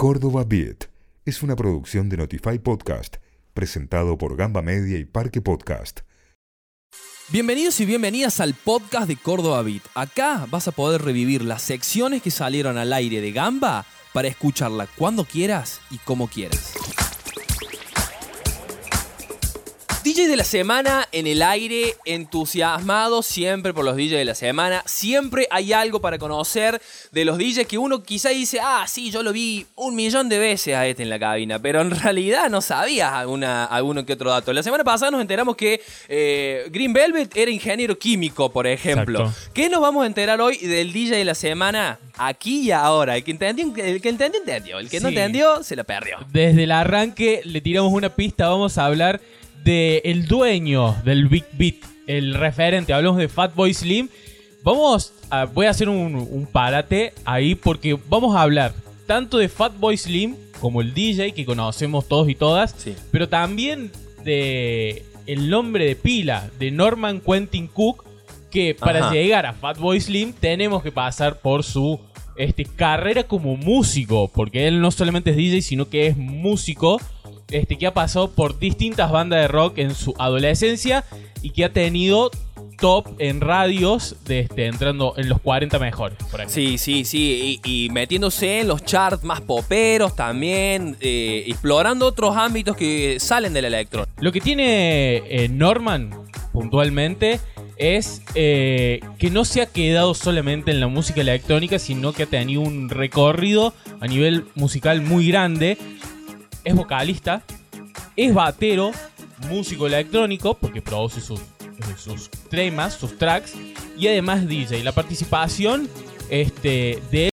Córdoba Beat es una producción de Notify Podcast, presentado por Gamba Media y Parque Podcast. Bienvenidos y bienvenidas al podcast de Córdoba Beat. Acá vas a poder revivir las secciones que salieron al aire de Gamba para escucharla cuando quieras y como quieras. DJ de la semana en el aire, entusiasmado siempre por los DJs de la semana. Siempre hay algo para conocer de los DJs que uno quizá dice, ah, sí, yo lo vi un millón de veces a este en la cabina, pero en realidad no sabías alguna, alguno que otro dato. La semana pasada nos enteramos que eh, Green Velvet era ingeniero químico, por ejemplo. Exacto. ¿Qué nos vamos a enterar hoy del DJ de la semana? Aquí y ahora. El que entendió, el que entendió, entendió. El que no entendió, se lo perdió. Desde el arranque le tiramos una pista, vamos a hablar de el dueño del Big Beat, el referente, hablamos de Fatboy Slim. Vamos a, voy a hacer un, un parate ahí porque vamos a hablar tanto de Fatboy Slim como el DJ que conocemos todos y todas, Sí. pero también de el nombre de pila de Norman Quentin Cook, que para Ajá. llegar a Fatboy Slim tenemos que pasar por su este, carrera como músico, porque él no solamente es DJ, sino que es músico, este, que ha pasado por distintas bandas de rock en su adolescencia y que ha tenido top en radios, de, este, entrando en los 40 mejores. Por aquí. Sí, sí, sí. Y, y metiéndose en los charts más poperos también. eh, explorando otros ámbitos que salen del electro. Lo que tiene eh, Norman puntualmente es eh, que no se ha quedado solamente en la música electrónica, sino que ha tenido un recorrido a nivel musical muy grande. Es vocalista, es batero, músico electrónico, porque produce sus, eh, sus temas, sus tracks, y además DJ. La participación este, de